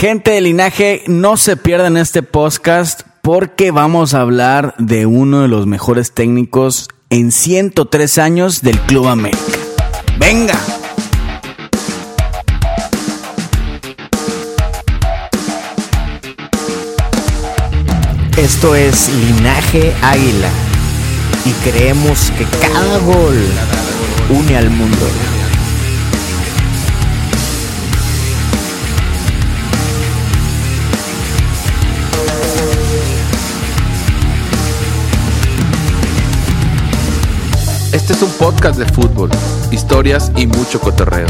Gente de linaje, no se pierdan este podcast porque vamos a hablar de uno de los mejores técnicos en 103 años del Club América. ¡Venga! Esto es Linaje Águila y creemos que cada gol une al mundo. Este es un podcast de fútbol, historias y mucho cotorreo.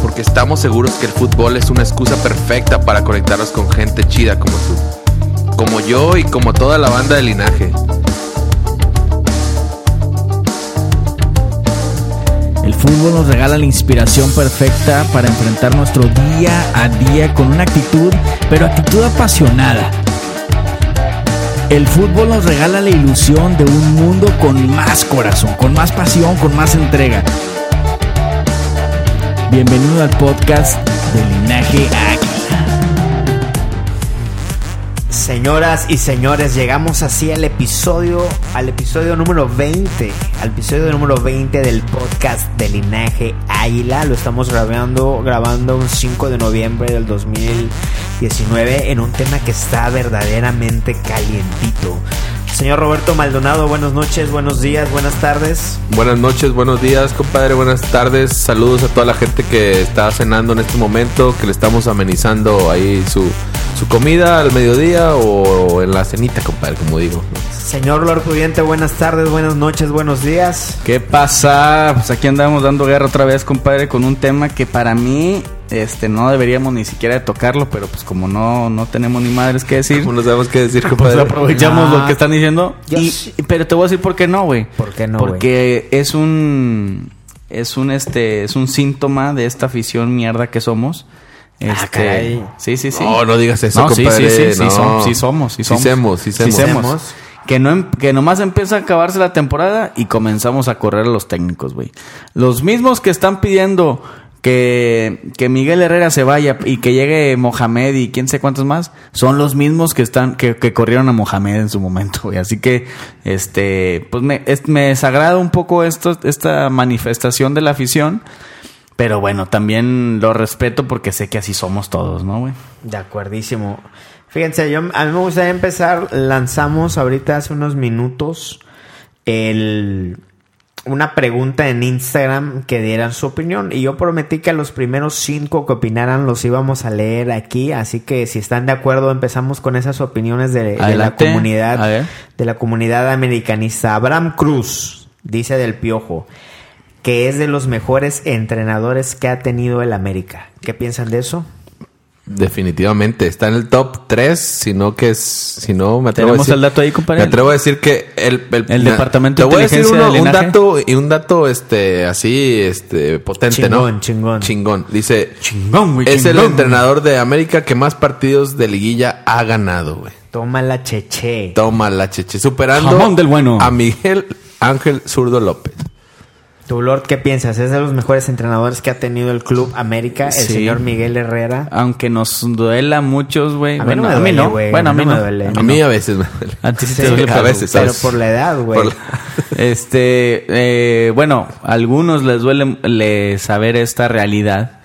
Porque estamos seguros que el fútbol es una excusa perfecta para conectarnos con gente chida como tú. Como yo y como toda la banda de linaje. El fútbol nos regala la inspiración perfecta para enfrentar nuestro día a día con una actitud, pero actitud apasionada. El fútbol nos regala la ilusión de un mundo con más corazón, con más pasión, con más entrega. Bienvenido al podcast de Linaje Águila. Señoras y señores, llegamos así al episodio, al episodio número 20, al episodio número 20 del podcast de Linaje Águila. Lo estamos grabando, grabando un 5 de noviembre del 2019 en un tema que está verdaderamente calientito. Señor Roberto Maldonado, buenas noches, buenos días, buenas tardes. Buenas noches, buenos días, compadre, buenas tardes. Saludos a toda la gente que está cenando en este momento, que le estamos amenizando ahí su, su comida al mediodía o en la cenita, compadre, como digo. Señor Lord Pudiente, buenas tardes, buenas noches, buenos días. ¿Qué pasa? Pues aquí andamos dando guerra otra vez, compadre, con un tema que para mí este no deberíamos ni siquiera de tocarlo, pero pues como no no tenemos ni madres que decir, ¿Cómo no sabemos qué decir, pues compadre? aprovechamos No. lo que están diciendo. Y- pero te voy a decir por qué no, güey. ¿Por qué no, güey? Porque es un es un este es un síntoma de esta afición mierda que somos. Este, Ah, caray. sí, sí, sí. No, no digas eso, No, sí, compadre. sí, sí, sí, no. som- sí somos, sí Sí somos. semos, sí semos. semos. Que, no, em- que nomás empieza a acabarse la temporada y comenzamos a correr a los técnicos, güey. Los mismos que están pidiendo que, que Miguel Herrera se vaya y que llegue Mohamed y quién sé cuántos más, son los mismos que están, que, que corrieron a Mohamed en su momento, güey. Así que, este, pues me, es- me desagrada un poco esto, esta manifestación de la afición. Pero bueno, también lo respeto porque sé que así somos todos, ¿no, güey? De acuerdísimo. Fíjense, yo, a mí me gustaría empezar. Lanzamos ahorita hace unos minutos el, una pregunta en Instagram que dieran su opinión. Y yo prometí que a los primeros cinco que opinaran los íbamos a leer aquí. Así que si están de acuerdo, empezamos con esas opiniones de, de la comunidad. De la comunidad americanista. Abraham Cruz dice del Piojo que es de los mejores entrenadores que ha tenido el América. ¿Qué piensan de eso? Definitivamente, está en el top 3, sino que es, si no me atrevo ¿Tenemos a decir, el dato ahí, compadre? Me atrevo a decir que el, El Departamento te de voy a decir Inteligencia uno- de un dato y un dato este así este potente, Chingón, ¿no? chingón. Chingón. Dice, Chingón, güey, es el entrenador de América que más partidos de liguilla ha ganado, güey. Toma la cheche. Toma la cheche, superando Jamón del bueno. a Miguel Ángel Zurdo López. ¿Tu Lord qué piensas? ¿Es de los mejores entrenadores que ha tenido el Club América, el Sí. señor Miguel Herrera? Aunque nos duela a muchos, güey. A mí no Bueno, me a mí no. güey. Bueno, a mí no. me duele. A mí a veces me duele. A ti sí te duele, a pero- veces, Pero ¿sabes? por la edad, güey. La- Este, eh, bueno, a algunos les duele le saber esta realidad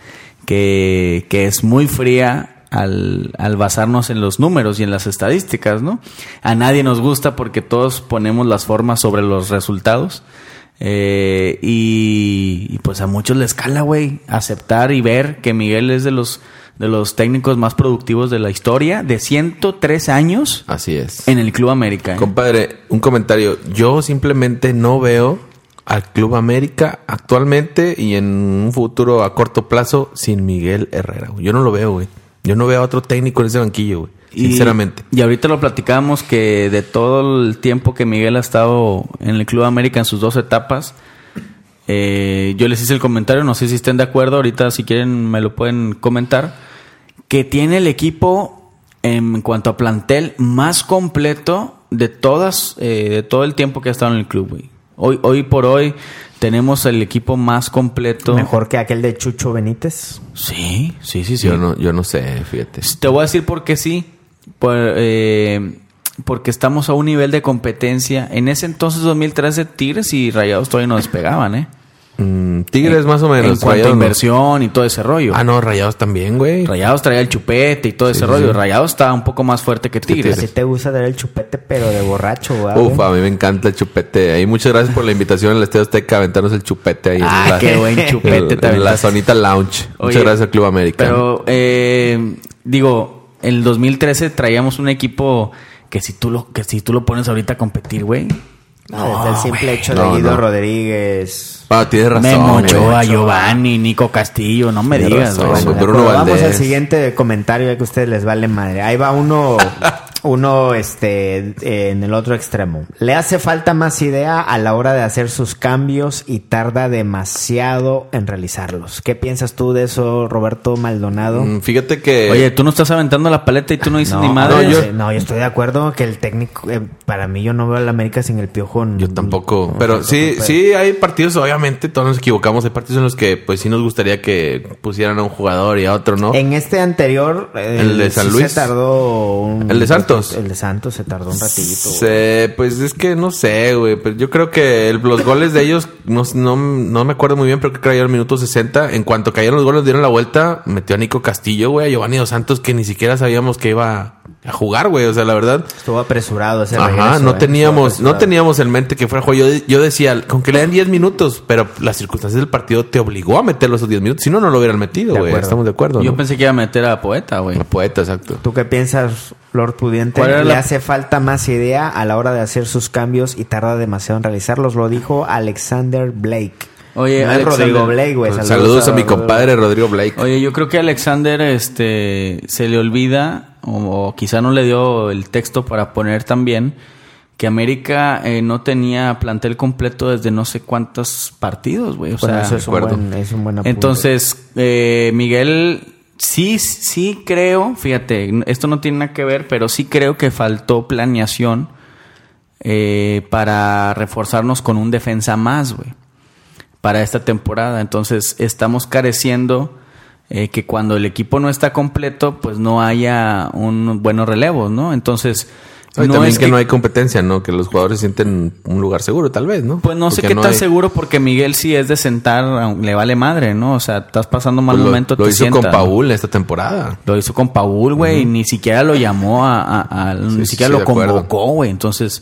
que, que es muy fría al, al basarnos en los números y en las estadísticas, ¿no? A nadie nos gusta porque todos ponemos las formas sobre los resultados. Eh, y, y pues a muchos les cala, güey, aceptar y ver que Miguel es de los, de los técnicos más productivos de la historia, de 103 años Así es. en el Club América. ¿eh? Compadre, un comentario. Yo simplemente no veo al Club América actualmente y en un futuro a corto plazo sin Miguel Herrera. Yo no lo veo, güey. Yo no veo a otro técnico en ese banquillo, güey. Y- Sinceramente. Y ahorita lo platicábamos que de todo el tiempo que Miguel ha estado en el Club América en sus dos etapas, eh, yo les hice el comentario, no sé si estén de acuerdo, ahorita si quieren me lo pueden comentar, que tiene el equipo en cuanto a plantel más completo de todas, eh, de todo el tiempo que ha estado en el club, güey. Hoy, hoy por hoy tenemos el equipo más completo. Mejor que aquel de Chucho Benítez. Sí, sí, sí, sí. Yo no, yo no sé, fíjate. Te voy a decir por qué sí. Por, eh, porque estamos a un nivel de competencia. En ese entonces, 2013, Tigres y Rayados todavía no despegaban, ¿eh? Mm, Tigres más o menos. En cuanto a no. inversión y todo ese rollo. Ah, no, Rayados también, güey. Rayados traía el chupete y todo ese rollo. Rayados estaba un poco más fuerte que Tigres. Así te gusta dar el chupete, pero de borracho, güey. Uf, a mí me encanta el chupete. Ahí muchas gracias por la invitación al Estadio Azteca a aventarnos el chupete ahí Ah, en la, qué buen chupete en- te en la. Sonita Lounge. Oye, muchas gracias al Club América. Pero, eh, digo, el 2013 traíamos un equipo que si tú lo, que si tú lo pones ahorita a competir, güey. No, desde el simple hecho de No, Guido no. Rodríguez. Ah, tienes razón. Memo. Ochoa, Giovanni, Nico Castillo, no me Tienes digas, razón, Bruno Vamos al siguiente comentario ya que a ustedes les vale madre. Ahí va uno, uno este, eh, en el otro extremo. Le hace falta más idea a la hora de hacer sus cambios y tarda demasiado en realizarlos. ¿Qué piensas tú de eso, Roberto Maldonado? Mm, Fíjate que. Oye, tú no estás aventando la paleta y tú no dices No, ni madre. no, yo- no, yo estoy de acuerdo que el técnico, eh, para mí yo no veo al América sin el piojo. Yo tampoco. no, Pero sí, pero- sí hay partidos, obviamente, todos nos equivocamos. Hay partidos en los que, pues sí nos gustaría que pusieran a un jugador y a otro, ¿no? En este anterior, eh, ¿El de San sí Luis? se tardó un- ¿El de Santos? El de Santos se tardó un ratito. Se- pues es que no sé, güey. Pero yo creo que el- los goles de ellos, no, no, no me acuerdo muy bien, pero creo que cayeron al minuto 60. En cuanto cayeron los goles, dieron la vuelta, metió a Nico Castillo, güey, a Giovanni Dos Santos, que ni siquiera sabíamos que iba a jugar, güey. O sea, la verdad. Estuvo apresurado ese Ajá, regreso, no eh, teníamos, no teníamos en mente que fuera juego. Yo, yo decía, con que le den 10 minutos, pero las circunstancias del partido te obligó a meterlo esos 10 minutos. Si no, no lo hubieran metido, güey. Estamos de acuerdo. Yo ¿no? pensé que iba a meter a Poeta, güey. La poeta, exacto. ¿Tú qué piensas, Lord Pudiente? ¿Cuál era Le la- hace falta más idea a la hora de hacer sus cambios y tarda demasiado en realizarlos. Lo dijo Alexander Blake. Oye, No es Alexander- Rodrigo Blake, güey. Pues Saludos, a, mi Rodrigo. compadre Rodrigo Blake. Oye, yo creo que a Alexander este, se le olvida, o, quizá no le dio el texto para poner también, que América eh, no tenía plantel completo desde no sé cuántos partidos, güey. O Bueno, sea, eso es un, buen, es un buen apunte. Entonces, eh, Miguel, sí, sí creo, fíjate, esto no tiene nada que ver, pero sí creo que faltó planeación eh, para reforzarnos con un defensa más, güey, para esta temporada. Entonces, estamos careciendo eh, que cuando el equipo no está completo, pues no haya un buenos relevos, ¿no? Entonces, No, y no también es que, que no hay competencia, ¿no? Que los jugadores sienten un lugar seguro, tal vez, ¿no? Pues no sé qué tan hay- seguro porque Miguel sí es de sentar, le vale madre, ¿no? O sea, estás pasando mal Pues lo, momento, lo te hizo con ¿no? Paul esta temporada. Lo hizo con Paul, güey, y ni siquiera lo llamó a, a- a- ni siquiera sí, lo convocó, güey. Entonces,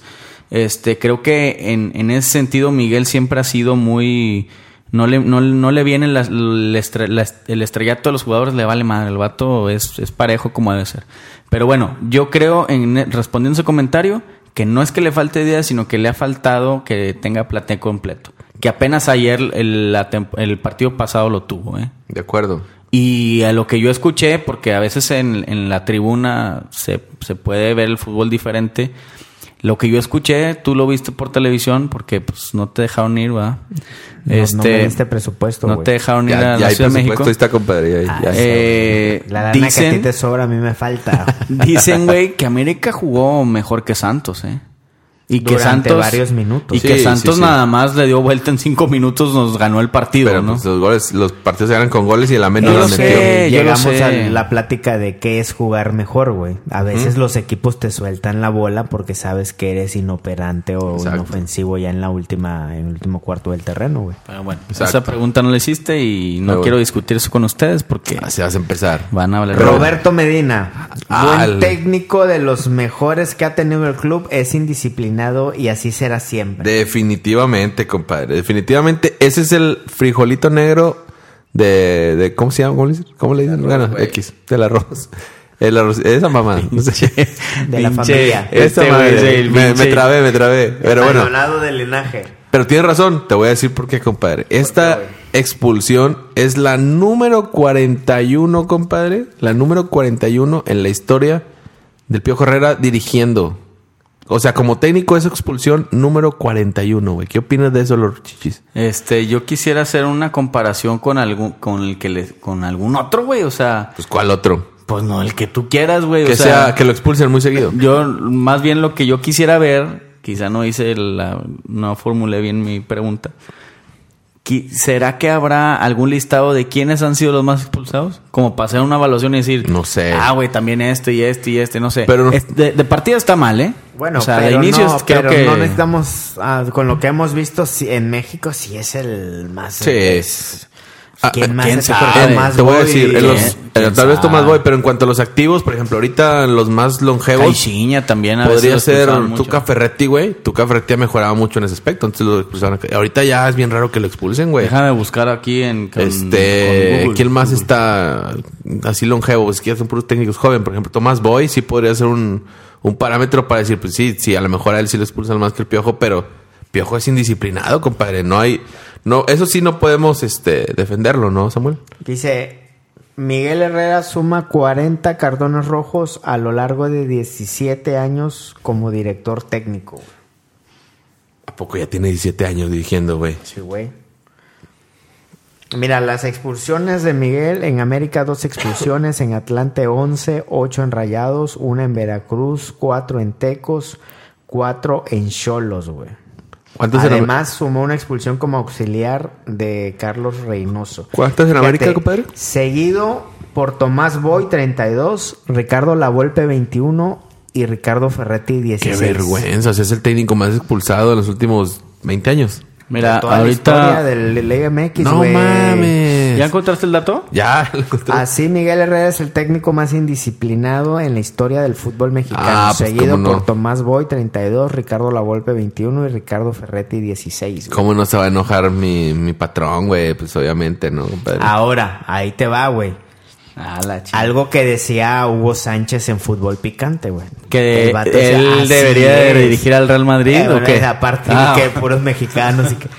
este, creo que en, en ese sentido Miguel siempre ha sido muy, no le, no, no le viene la- la estre- la- el estrellato de los jugadores, le vale madre. El vato es, es parejo como debe ser. Pero bueno, yo creo, en, respondiendo a ese comentario, que no es que le falte idea, sino que le ha faltado que tenga plate completo. Que apenas ayer el, la el partido pasado lo tuvo, ¿eh? De acuerdo. Y a lo que yo escuché, porque a veces en, en la tribuna se, se puede ver el fútbol diferente, lo que yo escuché, tú lo viste por televisión, porque pues no te dejaron ir, ¿va? No, no me diste presupuesto, No te dejaron ir Ya, a ya la hay Ciudad de México. ahí está, compadre. ya- ya- Eh, La lana que a ti dicen, te sobra, a mí me falta. dicen, güey, que América jugó mejor que Santos, ¿eh? Y que Santos. varios minutos. Y Sí, que Santos sí. nada más le dio vuelta en cinco minutos, nos ganó el partido, Pero ¿no? pues, los goles, los partidos se ganan con goles y el América no lo los sé. metió. Llegamos sé. a la plática de qué es jugar mejor, güey. A veces los equipos te sueltan la bola porque sabes que eres inoperante o Exacto. inofensivo ya en la última, en el último cuarto del terreno, güey. Pero bueno, Exacto. esa pregunta no la hiciste y no Pero quiero bueno. discutir eso con ustedes porque Así vas a empezar. van a hablar. Roberto Medina, Ah, buen técnico de los mejores que ha tenido el club, es indisciplinado y así será siempre. Definitivamente, compadre. Definitivamente, ese es el frijolito negro de, de ¿cómo se llama? ¿Cómo le dicen? ¿Cómo le dicen? Bueno, X, del arroz. El arroz, esa mamá. No sé. De la Pinche- familia. Esa Este madre. el me, me trabé, me trabé. Pero bueno. Maldonado del linaje. Pero tienes razón, te voy a decir por qué, compadre. Esta expulsión es la número 41, compadre. La número 41 en la historia del Piojo Herrera dirigiendo. O sea, como técnico es expulsión número 41, güey. ¿Qué opinas de eso, los chichis? Este, yo quisiera hacer una comparación con algún, con el que le, con algún otro, güey. O sea, Pues, ¿cuál otro? pues no, el que tú quieras, güey. Que o sea, sea, que lo expulsen muy seguido. yo, más bien lo que yo quisiera ver, quizá no hice la, no formulé bien mi pregunta. ¿Será que habrá algún listado de quiénes han sido los más expulsados? Como para hacer una evaluación y decir, No sé. Ah, güey, también este y este y este, no sé. Pero- Es- de, de partida está mal, ¿eh? Bueno, o sea, pero de inicio no, creo pero que no necesitamos, ah, con lo que hemos visto en México, sí es el más... Sí. es- Ah, ¿Quién más ¿quién sabe? más te voy a decir, en ¿quién- los- eh, tal vez Tomás? Boy, pero en cuanto a los activos, por ejemplo, ahorita los más longevos Caixinha también a veces podría lo ser. Tuca Ferretti, güey. Tuca Ferretti ha mejorado mucho en ese aspecto, entonces lo expulsaron. Ahorita ya es bien raro que lo expulsen, güey. Déjame buscar aquí en con- Este, con Google. ¿quién más está así longevo? Es que ya son puros técnicos jóvenes. Por ejemplo, Tomás Boy sí podría ser un, un parámetro para decir, pues sí, sí, a lo mejor a él sí lo expulsan más que el Piojo, pero Piojo es indisciplinado, compadre. No hay, no, eso sí no podemos, este, defenderlo, ¿no, Samuel? Dice, Miguel Herrera suma 40 cartones rojos a lo largo de 17 años como director técnico. ¿A poco ya tiene 17 años dirigiendo, güey? Sí, güey. Mira, las expulsiones de Miguel en América, dos expulsiones, en Atlante 11, 8 en Rayados, una en Veracruz, 4 en Tecos, 4 en Cholos, güey. ¿Cuántos en Además, sumó una expulsión como auxiliar de Carlos Reynoso. ¿Cuántas en América, compadre? Seguido por Tomás Boy, 32, Ricardo Lavolpe, 21 y Ricardo Ferretti, Qué 16. vergüenza. O sea, es el técnico más expulsado en los últimos 20 años. Mira, Toda la historia ahorita del Liga MX, no güey. mames. ¿Ya encontraste el dato? Ya, lo encontré. Así Miguel Herrera es el técnico más indisciplinado en la historia del fútbol mexicano, Ah, pues, seguido cómo no. por Tomás Boy 32, Ricardo Lavolpe 21 y Ricardo Ferretti 16. güey. ¿Cómo no se va a enojar mi, mi patrón, güey? Pues obviamente, ¿no, compadre? Ahora, ahí te va, güey. Ah, la chica. Algo que decía Hugo Sánchez en Fútbol Picante, güey. Que El vato decía, él "Así debería de es". dirigir al Real Madrid, Eh, ¿o bueno, qué? Aparte Ah. que puros mexicanos. y que-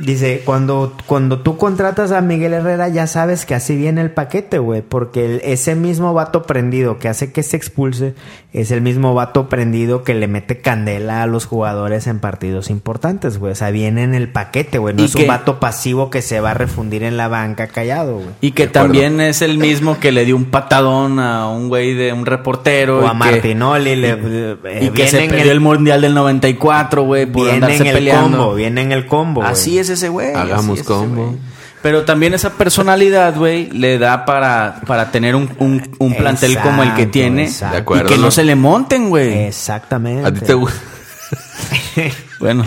Dice, cuando, cuando tú contratas a Miguel Herrera ya sabes que así viene el paquete, güey. Porque el- ese mismo vato prendido que hace que se expulse es el mismo vato prendido que le mete candela a los jugadores en partidos importantes, güey. O sea, viene en el paquete, güey. No es que- un vato pasivo que se va a refundir en la banca callado, güey. Y que también es el mismo que le dio un patadón a un güey de un reportero. O y a que- Martinoli le, eh, Y que se perdió el, Mundial del 94, güey, por viene andarse en el peleando. combo, viene en el combo. Así es ese güey. Hagamos es combo. Pero también esa personalidad, güey, le da para, para tener un, un, un plantel como el que Exacto, tiene. exacto. De acuerdo, y que no ¿no? se le monten, güey. Exactamente. ¿A ti te gusta? Bueno.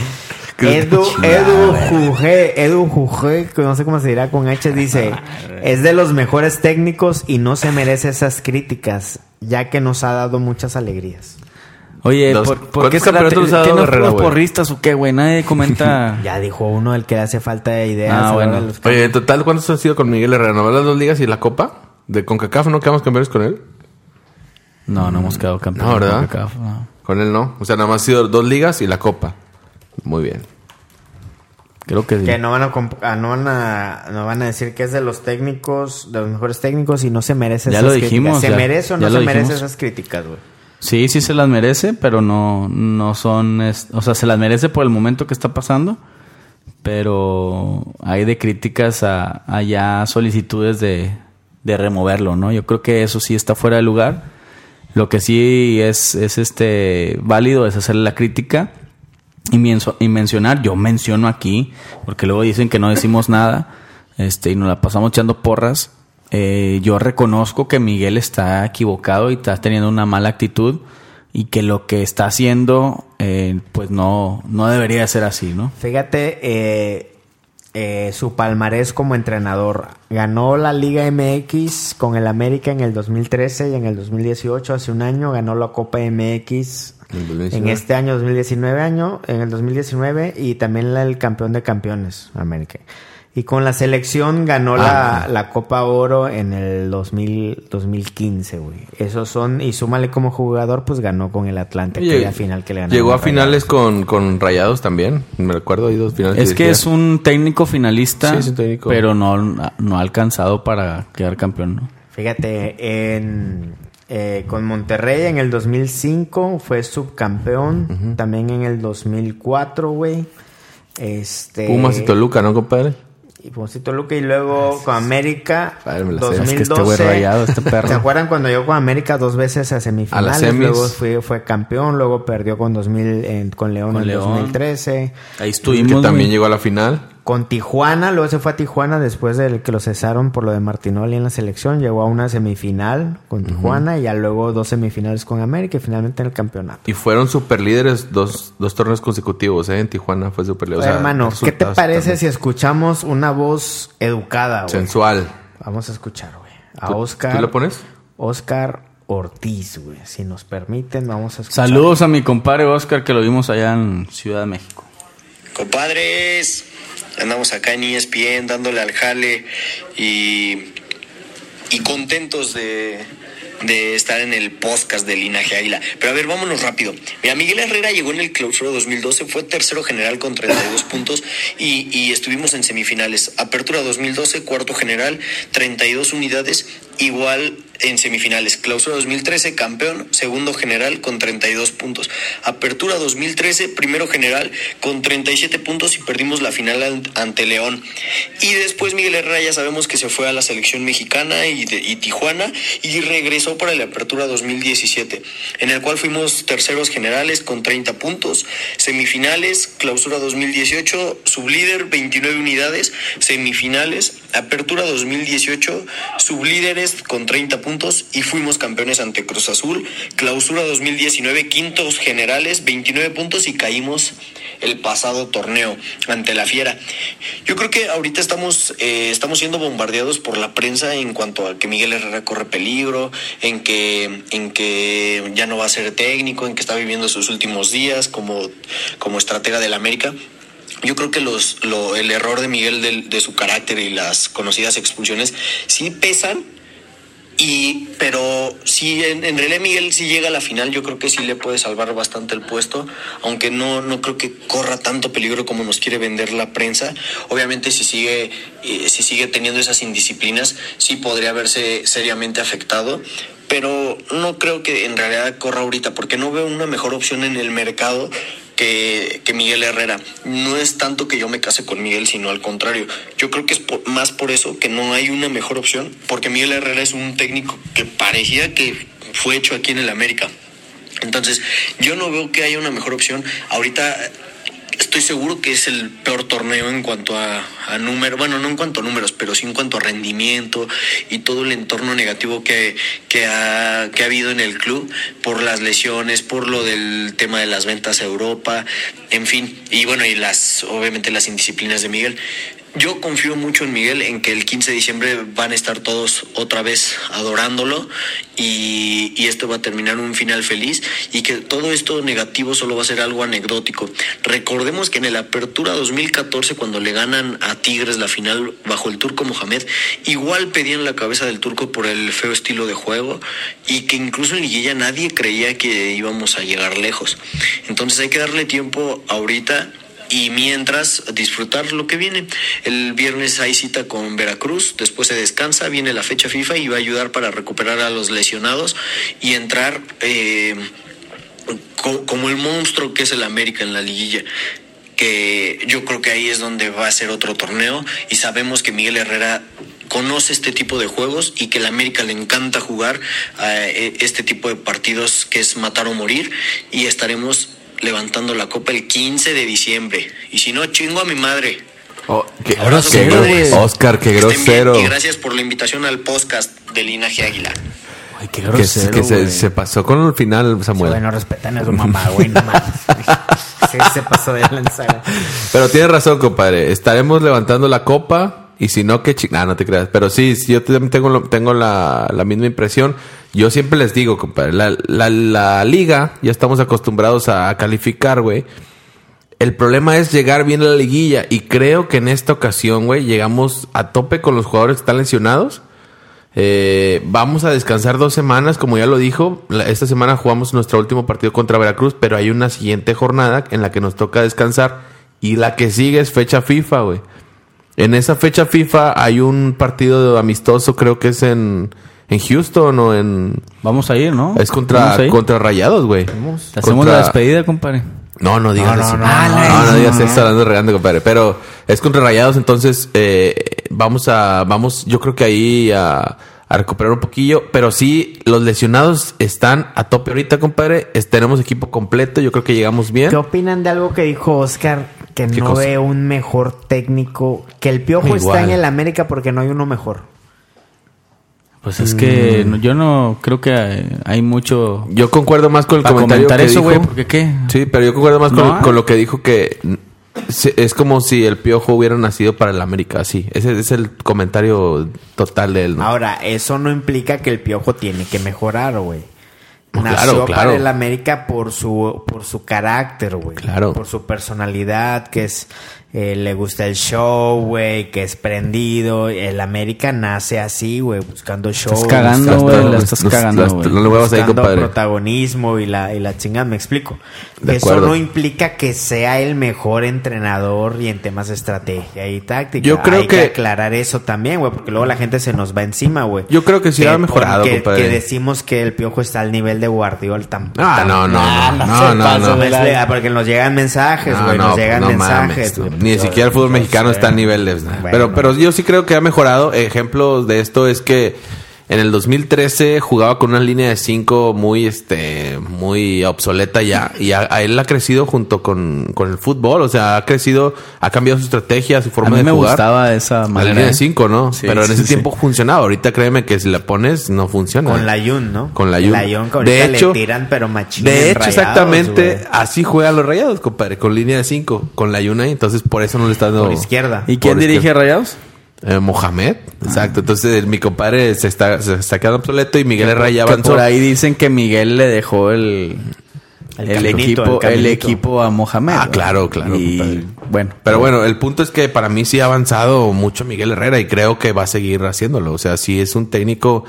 Edu, Edu Juge, Edu Juge, que no sé cómo se dirá con H, dice, es de los mejores técnicos y no se merece esas críticas, ya que nos ha dado muchas alegrías. Oye, Los- ¿por, por ¿cuántos qué puros güey? porristas o qué, güey? Nadie comenta. Ya dijo uno el que le hace falta de ideas. Ah, ahora bueno. los- Oye, en total, ¿cuántos han sido con Miguel Herrera? ¿No las dos ligas y la copa? ¿De CONCACAF no quedamos campeones con él? No, no hemos quedado campeones. No, ¿verdad? de CONCACAF, no. Con él no. O sea, nada más ha sido dos ligas y la copa. Muy bien. Creo que sí. Que no van a, ah, no van a no van a decir que es de los técnicos, de los mejores técnicos y no se merece Ya esas lo dijimos, críticas. ¿Se ya. merece o no se merece esas críticas, güey? Sí, sí se las merece, pero no, no son... o sea, se las merece por el momento que está pasando, pero hay de críticas a, a ya solicitudes de, de removerlo, ¿no? Yo creo que eso sí está fuera de lugar. Lo que sí es, es este válido es hacerle la crítica y, menso- y mencionar, yo menciono aquí, porque luego dicen que no decimos nada, este, y nos la pasamos echando porras. Eh, yo reconozco que Miguel está equivocado y está teniendo una mala actitud y que lo que está haciendo, eh, pues no, no debería ser así, ¿no? Fíjate, eh, eh, su palmarés como entrenador. Ganó la Liga MX con el América en el 2013 y en el 2018, hace un año, ganó la Copa MX En el en 2019. este año 2019 año, en el 2019 y también la- el campeón de campeones América. Y con la selección ganó la, la Copa Oro en el 2000, 2015, güey. Esos son, y súmale como jugador, pues ganó con el Atlante, Llegó- aquella final que le ganó. Llegó a finales con, con Rayados también. Me recuerdo, hay dos finales. Es que es un técnico finalista, Sí, es un técnico. pero no, no ha alcanzado para quedar campeón, ¿no? Fíjate, en, eh, con Monterrey en el 2005 fue subcampeón. También en el 2004, güey. Este, Pumas y Toluca, ¿no, compadre? Y Pumas y Toluca. Y luego con América, Padre, me la sé. 2012. Es que este güey rayado, este perro. ¿Se acuerdan cuando llegó con América dos veces a semifinales? A las semis. Luego fue, fue campeón, luego perdió con 2000 en- con León Con en León. 2013. Ahí Que estuvimos. también güey. llegó a la final. Con Tijuana, luego se fue a Tijuana después de que lo cesaron por lo de Martinoli en la selección. Llegó a una semifinal con Tijuana y ya luego dos semifinales con América y finalmente en el campeonato. Y fueron superlíderes dos, dos torneos consecutivos, ¿eh? En Tijuana fue superlíder. O sea, Hermano, ¿qué te parece también. si escuchamos una voz educada, güey? Sensual. Vamos a escuchar, güey. A ¿Tú- Oscar. ¿Tú le pones? Oscar Ortiz, güey. Si nos permiten, vamos a escuchar. Saludos a mi compadre Oscar, que lo vimos allá en Ciudad de México. Compadres, andamos acá en ESPN dándole al jale y, y contentos de, de estar en el podcast de Linaje Águila. Pero a ver, vámonos rápido. Mira, Miguel Herrera llegó en el clausura 2012, fue tercero general con 32 puntos y, y estuvimos en semifinales. Apertura 2012, cuarto general, 32 unidades, igual en semifinales. Clausura 2013, campeón, segundo general con 32 puntos. Apertura 2013, primero general con 37 puntos y perdimos la final an- ante León. Y después Miguel Herrera ya sabemos que se fue a la selección mexicana y, y Tijuana y regresó para la Apertura 2017, en el cual fuimos terceros generales con 30 puntos, semifinales, clausura 2018, sublíder 29 unidades, semifinales, Apertura 2018, sublíderes con 30 puntos y fuimos campeones ante Cruz Azul. Clausura 2019, quintos generales, 29 puntos y caímos el pasado torneo ante la Fiera. Yo creo que ahorita estamos, eh, estamos siendo bombardeados por la prensa en cuanto a que Miguel Herrera corre peligro, en que, en que ya no va a ser técnico, en que está viviendo sus últimos días como, como estratega del América. Yo creo que los, lo- el error de Miguel de, su carácter y las conocidas expulsiones sí pesan, y, pero si en, realidad Miguel si llega a la final, yo creo que sí le puede salvar bastante el puesto, aunque no, no creo que corra tanto peligro como nos quiere vender la prensa. Obviamente si sigue, eh, si sigue teniendo esas indisciplinas, sí podría verse seriamente afectado. Pero no creo que en realidad corra ahorita, porque no veo una mejor opción en el mercado que, que Miguel Herrera. No es tanto que yo me case con Miguel, sino al contrario. Yo creo que es por- más por eso que no hay una mejor opción, porque Miguel Herrera es un técnico que parecía que fue hecho aquí en el América. Entonces, yo no veo que haya una mejor opción. Ahorita estoy seguro que es el peor torneo en cuanto a, a número, bueno, no en cuanto a números, pero sí en cuanto a rendimiento y todo el entorno negativo que, que, ha, que ha habido en el club por las lesiones, por lo del tema de las ventas a Europa, en fin, y bueno, y las, obviamente las indisciplinas de Miguel. Yo confío mucho en Miguel, en que el 15 de diciembre van a estar todos otra vez adorándolo y, y esto va a terminar un final feliz y que todo esto negativo solo va a ser algo anecdótico. Recordemos que en el Apertura 2014, cuando le ganan a Tigres la final bajo el turco Mohamed, igual pedían la cabeza del turco por el feo estilo de juego y que incluso en Liguilla nadie creía que íbamos a llegar lejos. Entonces hay que darle tiempo ahorita y mientras disfrutar lo que viene. El viernes hay cita con Veracruz, después se descansa, viene la fecha FIFA y va a ayudar para recuperar a los lesionados y entrar eh, co- como el monstruo que es el América en la liguilla que yo creo que ahí es donde va a ser otro torneo y sabemos que Miguel Herrera conoce este tipo de juegos y que el América le encanta jugar eh, este tipo de partidos que es matar o morir y estaremos levantando la copa el 15 de diciembre y si no chingo a mi madre Oh, qué qué compadres. gro- Oscar, qué Que estén bien grosero. y gracias por la invitación al podcast de Linaje Águila Ay, qué Que, grosero, que se, güey. se pasó con el final, Samuel. Bueno, respetan a su mamá, güey, no se pasó de lanza. güey. Pero tienes razón, compadre. Estaremos levantando la copa. Y si no, que chingada, no te creas. Pero sí, yo tengo, tengo la, la misma impresión. Yo siempre les digo, compadre, la, la, la liga, ya estamos acostumbrados a, calificar, güey. El problema es llegar bien a la liguilla. Y creo que en esta ocasión, güey, llegamos a tope con los jugadores que están lesionados. Eh, vamos a descansar dos semanas, como ya lo dijo. Esta semana jugamos nuestro último partido contra Veracruz, pero hay una siguiente jornada en la que nos toca descansar. Y la que sigue es fecha FIFA, güey. En esa fecha FIFA hay un partido amistoso, creo que es en, en Houston o en... Vamos a ir, ¿no? Es contra, contra Rayados, güey. Hacemos Contra- la despedida, compadre. no, no digas No, no, eso. no, no, no, no, no, digas no. eso, hablando regando, compadre. Pero es contra Rayados, entonces eh, vamos a, vamos, yo creo que ahí a, a recuperar un poquillo. Pero sí, los lesionados están a tope ahorita, compadre. Es- tenemos equipo completo, yo creo que llegamos bien. ¿Qué opinan de algo que dijo Oscar? Que ¿Qué no cosa? ve un mejor técnico. Que el piojo Igual. está en el América porque no hay uno mejor. Pues es que Mm. no- yo no creo que hay, hay mucho Yo concuerdo más con el comentario comentar que eso, güey, porque qué. Sí, pero yo concuerdo más con, No. con lo que dijo que se- es como si el piojo hubiera nacido para el América, sí. Ese es el comentario total de él, ¿no? Ahora, eso no implica que el piojo tiene que mejorar, güey. No, Nació claro, claro. para el América por su, por su carácter, güey. Claro. Por su personalidad, que es, eh, le gusta el show, güey, que es prendido. El América nace así, güey, buscando show. Estás cagando, buscando- güey, la estás Los- cagando, las- güey. No le huevos ahí, buscando compadre. protagonismo y la, y la chingada, me explico. De Eso acuerdo. no implica que sea el mejor entrenador y en temas de estrategia y táctica. Yo creo Hay que, que- aclarar eso también, güey, porque luego la gente se nos va encima, güey. Yo creo que sí ha mejorado, porque- compadre. Que decimos que el piojo está al nivel de Guardiola. Tam, Ah, no, no, no, no, no, pasa, no. me explica, Porque nos llegan mensajes, No, güey, no, nos llegan no mensajes. mames, güey. Ni siquiera el fútbol mexicano sé. está a niveles. ¿no? Bueno. pero, pero yo sí creo que ha mejorado. Ejemplos de esto es que en el 2013 jugaba con una línea de 5 muy, este, muy obsoleta ya. Y a, a él ha crecido junto con, con el fútbol. O sea, ha crecido, ha cambiado su estrategia, su A forma mí de me jugar. gustaba esa La manera. línea de ¿eh? 5, ¿no? Sí, pero en ese sí. tiempo funcionaba. Ahorita créeme que si la pones, no funciona. Con la Yun, ¿no? Con la Jun. La que ahorita De hecho- le tiran, pero machín. De hecho, Rayados, exactamente güey. así juegan los rayados, compadre, con línea de 5, con la Yuna, entonces por eso no le está dando. Por izquierda. ¿Y quién Por dirige izquierda. Rayados? Eh, Mohamed, exacto. Entonces mi compadre se está, se está quedando obsoleto y Miguel Herrera avanzó. por ahí dicen que Miguel le dejó el, El el, caminito, equipo, el equipo a Mohamed. Ah, claro, claro, Y bueno. Pero bueno, el punto es que para mí sí ha avanzado mucho Miguel Herrera y creo que va a seguir haciéndolo. O sea, sí es un técnico.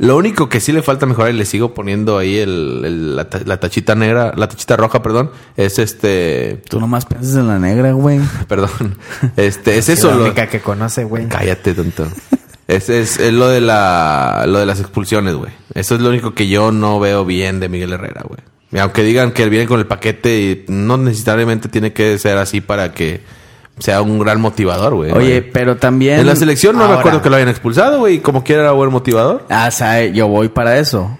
Lo único que sí le falta mejorar y le sigo poniendo ahí el, el- la, ta- la tachita negra, la tachita roja, perdón, es este, Tú nomás piensas en la negra, güey. perdón, este, es Es eso. la Lo, única que conoce, güey. cállate, tonto. Es, es, es lo de la, lo de las expulsiones, güey. Eso es lo único que yo no veo bien de Miguel Herrera, güey. Aunque digan que él viene con el paquete y no necesariamente tiene que ser así para que sea un gran motivador, güey. Oye, pero también... En la selección no me acuerdo que lo hayan expulsado, güey. Como quiera era buen motivador. Ah, sea, yo voy para eso.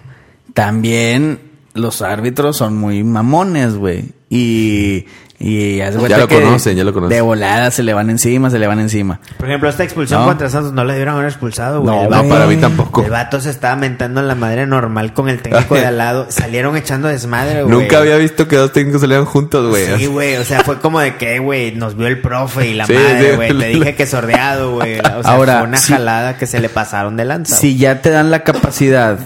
También los árbitros son muy mamones, güey. Y, y cuenta lo que conocen, ya lo conocen. De volada se le van encima, se le van encima. Por ejemplo, esta expulsión No. contra Santos no le dieron haber expulsado, güey. No, El No, vato- para mí tampoco. El vato se estaba mentando en la madre normal con el técnico de al lado. Salieron echando desmadre, güey. Nunca había visto que dos técnicos salieran juntos, güey. Sí, güey, o sea, fue como de que, güey, nos vio el profe y la Sí, madre, sí. güey. Te dije que sordeado, güey. O sea, Ahora, fue una sí. jalada que se le pasaron de lanza. Si ya te dan la capacidad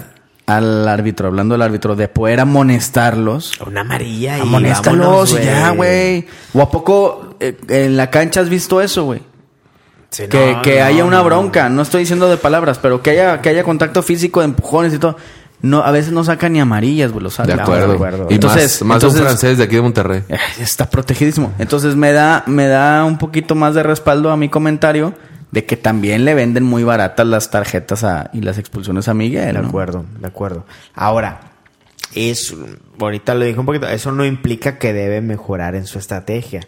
al árbitro, hablando del árbitro, de poder amonestarlos. Una amarilla y amonéstalos y ya, güey. ¿O a poco eh, en la cancha has visto eso, güey? Sí, que no, que no, haya una no. bronca, no estoy diciendo de palabras, pero que haya, que haya contacto físico, de empujones y todo. No, a veces no sacan ni amarillas, güey, De árbitros. acuerdo. de acuerdo. Y Entonces- más, más entonces- un francés de aquí de Monterrey. Eh, Está protegidísimo. Entonces me da, me da un poquito más de respaldo a mi comentario de que también le venden muy baratas las tarjetas a- y las expulsiones a Miguel. De ¿no? acuerdo, de acuerdo. Ahora, es, ahorita lo dije un poquito, eso no implica que debe mejorar en su estrategia.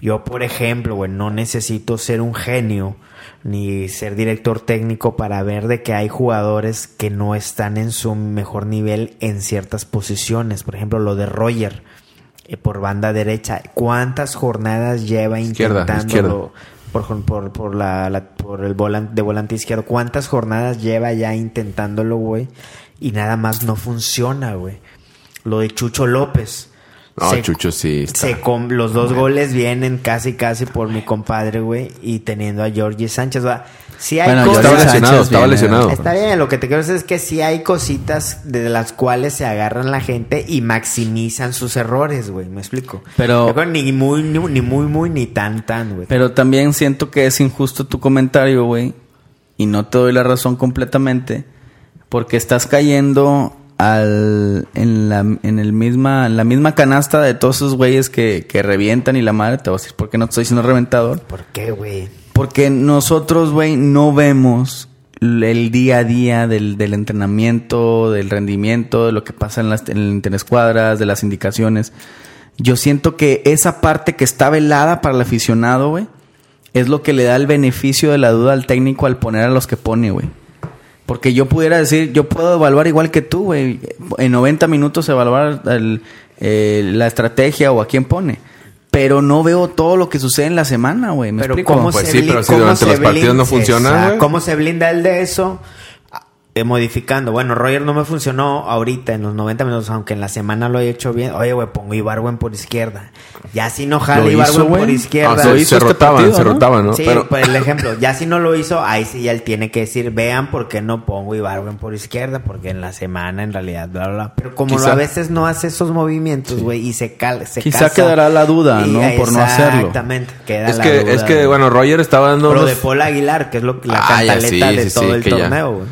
Yo, por ejemplo, güey, no necesito ser un genio ni ser director técnico para ver de que hay jugadores que no están en su mejor nivel en ciertas posiciones. Por ejemplo, lo de Roger eh, por banda derecha. ¿Cuántas jornadas lleva Izquierda, intentándolo? Por, por, por, la, la- por el volante, de volante izquierdo. ¿Cuántas jornadas lleva ya intentándolo, güey? Y nada más no funciona, güey. Lo de Chucho López. No, Se- Chucho sí está. se com- los dos goles vienen casi, casi por mi compadre, güey. Y teniendo a Georgie Sánchez. va. Sí hay Bueno, cosas. Estaba lesionado, estaba lesionado. Está bien, lo que te quiero decir es que sí hay cositas de las cuales se agarran la gente y maximizan sus errores, güey. ¿Me explico? Pero- ni muy, ni, ni muy, muy, ni tan, tan, güey. Pero también siento que es injusto tu comentario, güey. Y no te doy la razón completamente. Porque estás cayendo al, en, la, en el misma, en la misma canasta de todos esos güeyes que, que revientan y la madre. Te voy a decir por qué no estoy siendo reventador. ¿Por qué, güey? Porque nosotros, güey, no vemos el día a día del, entrenamiento, del rendimiento, de lo que pasa en las en interescuadras, de las indicaciones. Yo siento que esa parte que está velada para el aficionado, güey, es lo que le da el beneficio de la duda al técnico al poner a los que pone, güey. Porque yo pudiera decir, yo puedo evaluar igual que tú, güey. En 90 minutos evaluar eh, la estrategia o a quién pone. Pero no veo todo lo que sucede en la semana, güey. ¿Me Pero explico? ¿cómo Pues se sí, pero si durante los partidos no funciona, Exacto. ¿Cómo se blinda el de eso? Eh, modificando. Bueno, Roger no me funcionó ahorita en los 90 minutos, aunque en la semana lo he hecho bien. Oye, güey, pongo Ibarwen por izquierda. Ya si no jala Lo Ibarwen por izquierda. Ah, se, Lo hizo se este rotaban, partido, se ¿no? rotaban, ¿no? Sí, Pero por el ejemplo, ya si no lo hizo, ahí sí ya él tiene que decir, vean por qué no pongo Ibarwen por izquierda, porque en la semana en realidad, bla, bla, bla. Pero como Quizá- a veces no hace esos movimientos, güey, y se, cal, se Quizá casa. quedará la duda, ¿no? Por no hacerlo. Exactamente, queda es la que, duda, es que bueno, Roger estaba dando Pero unos- de Paul Aguilar, que es lo, la Ah, ya, cantaleta sí, de sí, todo sí, el torneo, güey.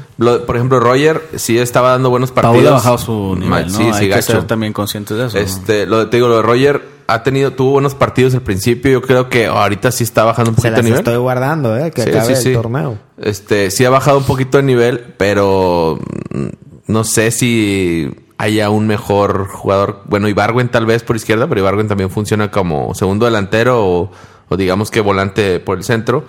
Lo- por ejemplo, Roger sí estaba dando buenos partidos. Paul ha bajado su nivel, Ma- ¿no? Sí, Hay sí, que gacho. ser también conscientes de eso. ¿no? Este, lo de- te digo, lo de Roger ha tenido, tuvo buenos partidos al principio. Yo creo que ahorita sí está bajando un Se poquito las de nivel. estoy guardando, eh, que Sí, acabe sí, el torneo. Este, sí ha bajado un poquito de nivel, pero no sé si haya un mejor jugador. Bueno, Ibargüen tal vez por izquierda, pero Ibargüen también funciona como segundo delantero o, o digamos que volante por el centro.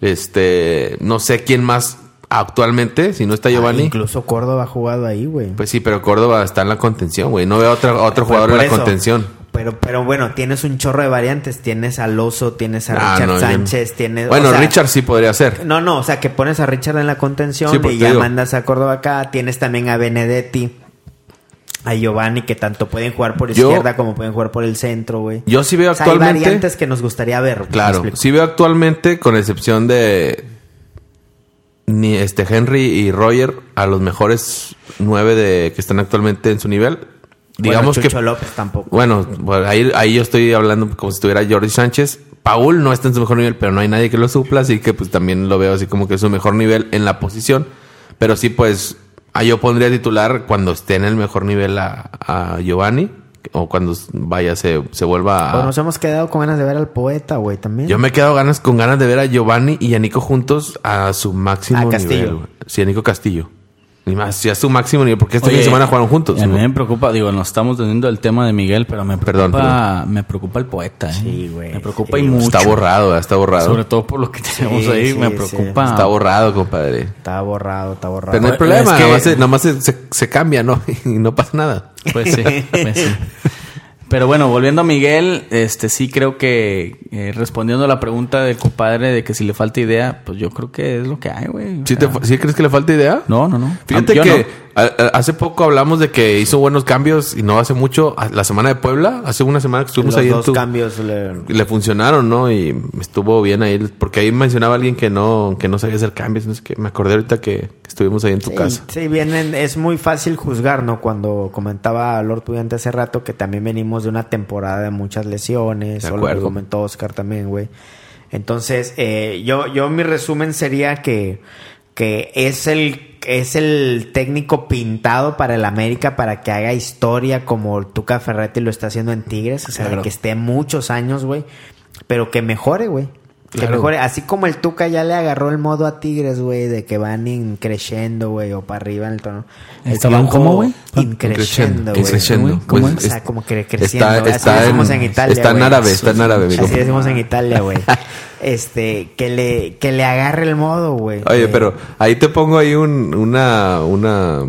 Este, no sé quién más actualmente, si no está Giovanni. Ah, incluso Córdoba ha jugado ahí, güey. Pues sí, pero Córdoba está en la contención, güey. No veo otra, otro jugador Por en la eso. contención. Pero, pero bueno, tienes un chorro de variantes. Tienes a Loso, tienes a Ah, Richard no, yo- Sánchez, tienes... Bueno, o sea, Richard sí podría ser. No, no, o sea, que pones a Richard en la contención Sí, y ya digo. mandas a Córdoba acá. Tienes también a Benedetti, a Giovanni, que tanto pueden jugar por Yo- izquierda como pueden jugar por el centro, güey. Yo sí veo O sea, hay actualmente. variantes que nos gustaría ver. ¿me Claro, sí veo actualmente, con excepción de ni este Henry y Roger, a los mejores nueve de que están actualmente en su nivel. Digamos bueno, Chucho que López tampoco. bueno, bueno, ahí, ahí yo estoy hablando como si estuviera Jordi Sánchez. Paul no está en su mejor nivel, pero no hay nadie que lo supla, así que pues también lo veo así como que es su mejor nivel en la posición. Pero sí, pues, ahí yo pondría titular cuando esté en el mejor nivel a, a Giovanni, o cuando vaya, se, se vuelva O a... nos hemos quedado con ganas de ver al poeta, güey, también. Yo me he quedado ganas, con ganas de ver a Giovanni y a Nico juntos a su máximo A Castillo. nivel. Sí, a Nico Castillo. Ni más, ya a su máximo nivel, porque este Oye, fin de semana jugaron juntos. A mí me preocupa, digo, nos estamos teniendo el tema de Miguel, pero me Perdón, preocupa, perdón. me preocupa el poeta. ¿eh? Sí, güey. Me preocupa Sí, y mucho. Está borrado, está borrado. Sobre todo por lo que tenemos Sí, ahí, sí, me sí. preocupa. Está borrado, compadre. Está borrado, está borrado. Pero no hay problema, es que- nada más, se, nada más se, se- se cambia, ¿no? Y no pasa nada. Pues sí, pues sí. Pero bueno, volviendo a Miguel, este sí creo que eh, respondiendo a la pregunta del compadre de que si le falta idea, pues yo creo que es lo que hay, güey. ¿Sí, sí crees que le falta idea? No, no, no. Fíjate que no. Hace poco hablamos de que hizo buenos cambios y no hace mucho, la semana de Puebla, hace una semana que estuvimos Los ahí tu- cambios le- le funcionaron, ¿no? Y estuvo bien ahí, porque ahí mencionaba alguien que no, que no sabía hacer cambios, no sé qué. Me acordé ahorita que estuvimos ahí en tu Sí, casa. sí, vienen, es muy fácil juzgar, ¿no? Cuando comentaba Lord Pudiente hace rato que también venimos de una temporada de muchas lesiones, De o lo que comentó Oscar también, güey. Entonces, eh, yo, yo mi resumen sería que, que es el, es el técnico pintado para el América para que haga historia como Tuca Ferretti lo está haciendo en Tigres, o sea, Claro. que esté muchos años, güey, pero que mejore, güey. Que Claro. mejore, así como el Tuca ya le agarró el modo a Tigres, güey, de que van increciendo, güey, o para arriba en el tono. ¿Estaban cómo, güey? Increciendo, güey. Increciendo. ¿Cómo Pues, O sea, como que creciendo. Está, así está, decimos en, en Italia, está en árabe, está en árabe. Así decimos en Italia, güey. Este, que le, que le agarre el modo, güey. Oye, pero ahí te pongo ahí un, una, una,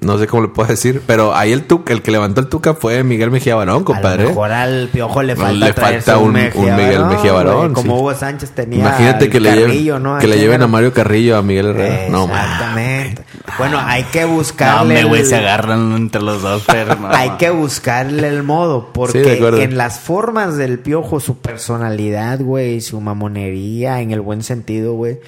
no sé cómo le puedo decir, pero ahí el tuca, el que levantó el tuca fue Miguel Mejía Barón, A lo compadre. mejor al piojo le No, falta, le traerse falta un- un Miguel Mejía Barón, Como sí. Hugo Sánchez tenía. Imagínate que le lleven, Carrillo, ¿no? que le lleven a Mario Carrillo, a Miguel Herrera. No, man. Exactamente. Bueno, hay que No, buscarle. hombre, güey, el- se agarran entre los dos, pero no. Hay que buscarle el modo, porque en las formas del piojo, su personalidad, güey, su en el buen sentido, güey,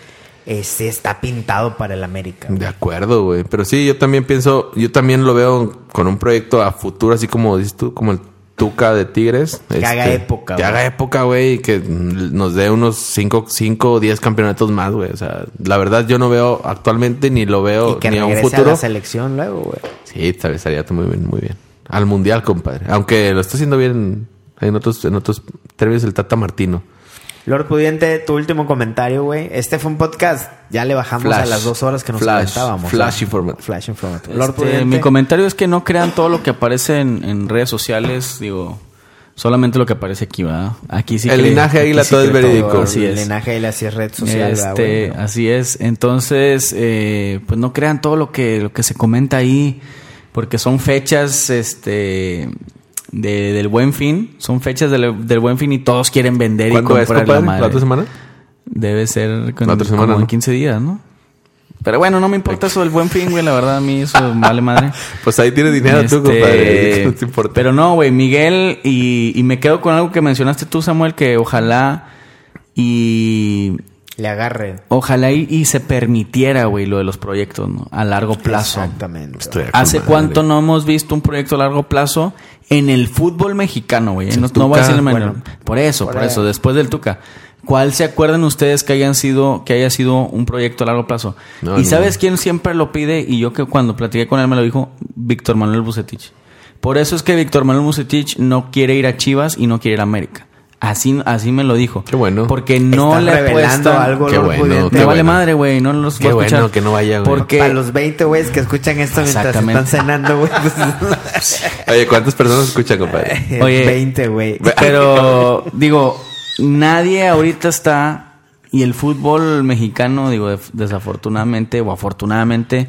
este está pintado para el América. güey. De acuerdo, güey. Pero sí, yo también pienso, yo también lo veo con un proyecto a futuro, así como dices tú, como el Tuca de Tigres. Que haga época, Que güey. haga época, güey, y que nos dé unos 5 o 10 campeonatos más, güey. O sea, la verdad yo no veo actualmente ni lo veo Y que ni a un regrese a futuro. la selección luego, güey. Sí, tal vez estaría muy bien, muy bien. Al mundial, compadre. Aunque lo está haciendo bien en otros, en otros términos el Tata Martino. Lord Pudiente, tu último comentario, güey. Este fue un podcast. Ya le bajamos Flash. a las dos horas que nos Flash. comentábamos. Flash ¿no? informativo. Flash informativo. Lord Este, Pudiente. mi comentario es que no crean todo lo que aparece en, en redes sociales, digo, solamente lo que aparece aquí, ¿verdad? Aquí sí El cree- linaje águila sí todo es verídico. Así el es. linaje de la sí es red social, ¿verdad, Este, así es. Entonces, eh, pues no crean todo lo que, lo que se comenta ahí, porque son fechas, este, de- del buen fin, son fechas del, del buen fin y todos quieren vender y ¿Cuándo es, comprar la madre. ¿La otra semana? Debe ser con- La otra semana, como en ¿no? 15 días, ¿no? Pero bueno, no me importa eso del buen fin, güey, la verdad a mí eso vale madre. Pues ahí tienes dinero tú, Este, compadre. No te importa. Pero no, güey, Miguel, y, y me quedo con algo que mencionaste tú, Samuel, que ojalá y Le agarre. ojalá y, y se permitiera, güey, lo de los proyectos, ¿no? A largo plazo. Exactamente. Estoy ¿Hace cuánto no hemos visto un proyecto a largo plazo en el fútbol mexicano, güey? No, no voy a decirle bueno, por eso, por, eso, después del Tuca. ¿Cuál se acuerdan ustedes que hayan sido, que haya sido un proyecto a largo plazo? No, ¿Y no. sabes quién siempre lo pide? Y yo que cuando platiqué con él me lo dijo, Víctor Manuel Bucetich. Por eso es que Víctor Manuel Bucetich no quiere ir a Chivas y no quiere ir a América. Así, así me lo dijo. Qué bueno. Porque no Estás le revelando apuesta. algo, Qué bueno, Pudiente. Me Qué vale madre, güey. No los Qué voy a bueno que no vaya, güey. Porque Para los 20 güeyes que escuchan esto mientras están cenando, güey. pues, Oye, ¿cuántas personas escuchan, compadre? Oye. 20, güey. Pero, digo, nadie ahorita está. Y el fútbol mexicano, digo, desafortunadamente o afortunadamente,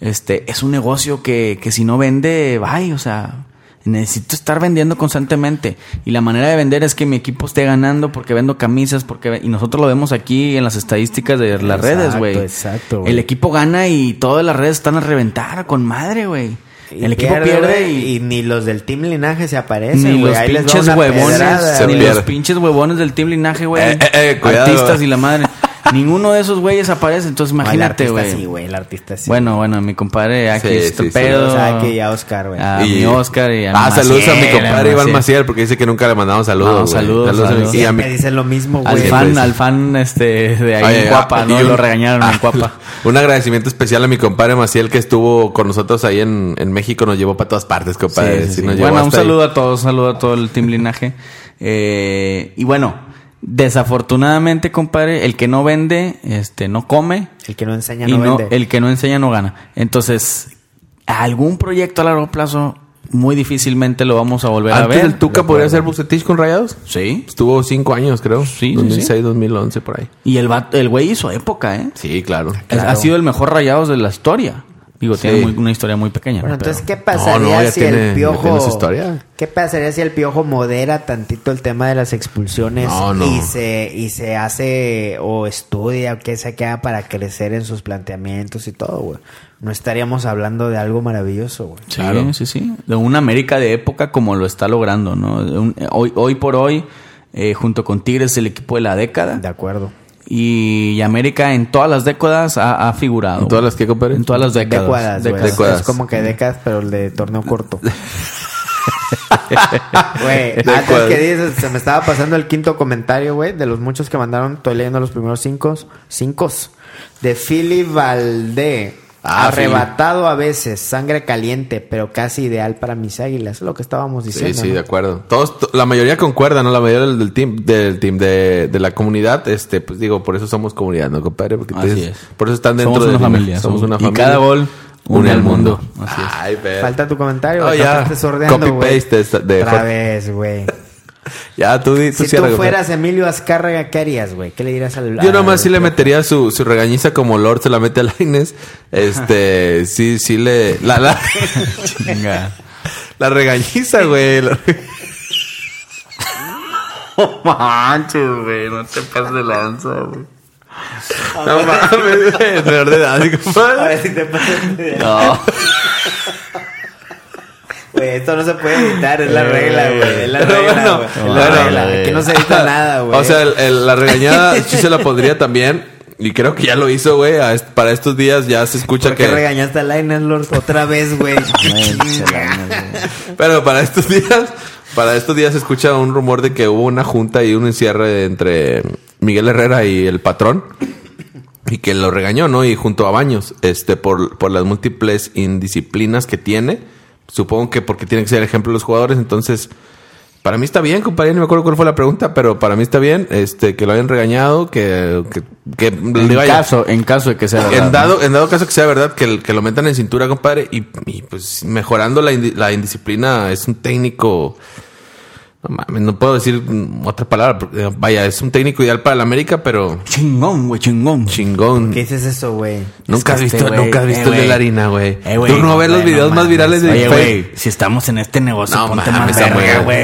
este, es un negocio que, que si no vende, bye, o sea, necesito estar vendiendo constantemente. Y la manera de vender es que mi equipo esté ganando porque vendo camisas, porque y nosotros lo vemos aquí en las estadísticas de las Exacto, redes, güey. exacto, güey. El equipo gana y todas las redes están a reventar con madre, güey. Y El equipo pierde, güey, y, ni los del Team Linaje se aparecen, ni los Ahí pinches huevones, pedrada, Se ni los pinches huevones del Team Linaje, güey. Eh, eh, eh. Artistas y la madre. Ninguno de esos güeyes aparece, entonces imagínate, artista güey. sí, güey. El artista sí. bueno, bueno, mi compadre aquí Sí, este sí, sí. pedo. O sea, que ya Oscar, güey. A Y- mi Oscar y a mi Ah, saludos a mi compadre Iván Maciel. Porque dice que nunca le mandamos saludos. No, güey. saludos, a y a mi- Siempre dice lo mismo, Al güey. fan, pues. al fan este de ahí Oye, en Cuapa, ah, ¿no? un- Lo regañaron en ah, Cuapa. Un agradecimiento especial a mi compadre Maciel que estuvo con nosotros ahí en, en México. Nos llevó para todas partes, compadre. Sí, sí, Sí, sí. nos llevó Bueno, un ahí. saludo a todos, un saludo a todo el Team Linaje. Eh, y bueno, desafortunadamente, compadre, el que no vende, este, no come. El que no enseña y no, no, vende. el que no enseña no gana. Entonces, algún proyecto a largo plazo, muy difícilmente lo vamos a volver a Antes ver. del Tuca podría ser Bucetich con Rayados. Sí. Estuvo cinco años, creo. Sí, sí, 2006, 2011, por ahí. Y el, vato- el güey hizo época, ¿eh? Sí, claro. Es- Ha sido el mejor rayados de la historia. Digo, tiene muy- una historia muy pequeña. Bueno, pero- entonces, ¿qué pasaría No, no, si tiene- el piojo... tiene su historia. ¿Qué pasaría si el piojo modera tantito el tema de las expulsiones No, no. y se y se hace o estudia o qué se queda para crecer en sus planteamientos y todo, güey? No estaríamos hablando de algo maravilloso, güey. Sí, Claro. sí, sí. De una América de época como lo está logrando, ¿no? Un- hoy, hoy por hoy, eh, junto con Tigres, el equipo de la década. De acuerdo. Y, América en todas las décadas ha, ha figurado. ¿En todas las qué, compadre? En todas las décadas. Décadas, güey. Décadas. Décadas. Es como que décadas, pero el de torneo corto. Güey, antes que dices, se me estaba pasando el quinto comentario, güey, de los muchos que mandaron. Estoy leyendo los primeros cinco. Cinco. De Philly Valdé. Ah, Arrebatado a veces, sangre caliente, pero casi ideal para mis águilas. Es lo que estábamos Sí, diciendo. sí, ¿no? de acuerdo. Todos, to- la mayoría concuerdan, ¿no? La mayoría del, del team, del team de, de la comunidad, este, pues digo, por eso somos comunidad, ¿no, compadre? Porque Así entonces, es. Por eso están dentro Somos de una familia. Somos una y familia. cada gol une al mundo. Así es. Ay. Falta tu comentario, Oh, ya. no te estés sordeando, Copy güey. paste esta- de Otra vez, güey. Ya, tú, di- tú Si tú fueras Emilio Azcárraga, ¿qué harías, güey? ¿Qué le dirías al Yo nomás al- sí le metería su, su regañiza como Lord se la mete a Laines. Este, sí, sí le... La, la, la regañiza, güey. La- manches, güey. No te pases de lanza, güey. No mames, menor de edad, A ver si te pasas de- No. Güey, esto no se puede editar, es la regla, güey. Es la regla, bueno, güey. Es bueno, la regla. güey. Aquí no se edita nada, güey. O sea, el- el- la regañada sí se la pondría también. Y creo que ya lo hizo, güey. a est- Para estos días ya se escucha ¿Por qué que... regañaste a Lionel Lord otra vez, güey? Pero para estos días, para estos días se escucha un rumor de que hubo una junta y un encierre entre Miguel Herrera y el patrón. Y que lo regañó, ¿no? Y junto a Baños, este, por, por las múltiples indisciplinas que tiene. Supongo que porque tienen que ser ejemplo los jugadores. Entonces, para mí está bien, compadre. No me acuerdo cuál fue la pregunta, pero para mí está bien, este, que lo hayan regañado, que, que, que En le vaya- caso, en caso de que sea verdad. en dado, en dado caso que sea verdad, que, el- que lo metan en cintura, compadre, y, y, pues mejorando la, indi- la indisciplina, es un técnico. No mames, no puedo decir otra palabra. porque, Vaya, es un técnico ideal para la América, pero Chingón, güey, chingón. chingón. ¿Qué dices eso, güey? Nunca has Es que visto, este güey, nunca has visto eh, el de la harina, güey. Eh, Tú no ves los videos no más mames. virales de Oye, güey, si estamos en este negocio, No ponte mames, más verga, güey.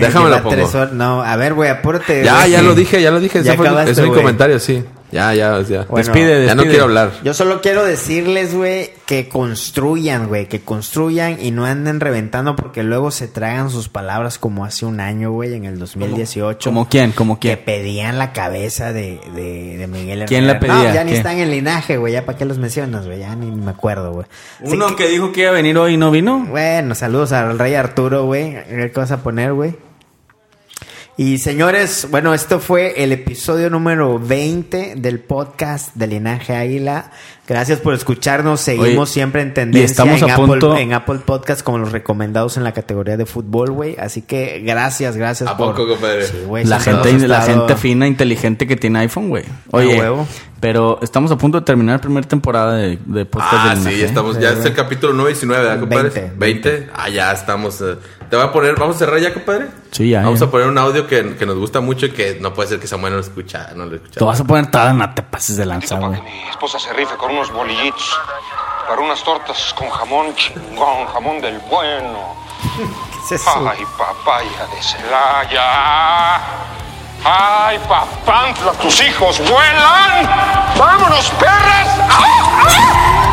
Déjame Lleva lo pongo. No, a ver, güey, apúrate. Ya, güey. ya lo dije, ya lo dije. Ya Ese fue, acabaste, es mi comentario, sí. Ya, ya, ya. Bueno, despide, ya no despide. quiero hablar. Yo solo quiero decirles, güey, que construyan, güey, que construyan y no anden reventando porque luego se tragan sus palabras como hace un año, güey, en el 2018. ¿Como quién? ¿Como Que quién? pedían la cabeza de, de, de Miguel Herrera. ¿Quién la No, pedía? ya ni ¿Qué? están en linaje, güey, ya para qué los mencionas, güey, ya ni me acuerdo, güey. Uno que dijo que iba a venir hoy y no vino. Bueno, saludos al rey Arturo, güey. ¿Qué vas a poner, güey? Y señores, bueno, esto fue el episodio número 20 del podcast de Linaje Águila. Gracias por escucharnos. Seguimos Oye, siempre en y tendencia estamos en, a Apple, punto- en Apple Podcast como los recomendados en la categoría de fútbol, güey. Así que gracias, gracias ¿A por... poco, compadre? Sí, La gente, hemos la estado- gente fina, inteligente que tiene iPhone, güey. Oye, huevo. pero estamos a punto de terminar la primera temporada de, de podcast Ah, del sí, Linaje. ya estamos. Ya es el capítulo 9 y 19, ¿verdad, compadre? 20. 20. Ah, ya estamos. eh. Te voy a poner. ¿Vamos a cerrar ya, compadre? Sí, ya, Vamos ya. a poner un audio que, que nos gusta mucho y que no puede ser que Samuel no lo escucha. No lo escucha. Te vas a poner toda, no te pases de lanza, güey. mi esposa se rife con unos bolillitos, para unas tortas con jamón chingón, jamón del bueno. ¿Qué es eso? Ay, papaya de Celaya. Ay, papantla, tus hijos vuelan. ¡Vámonos, perras! ¡Ah!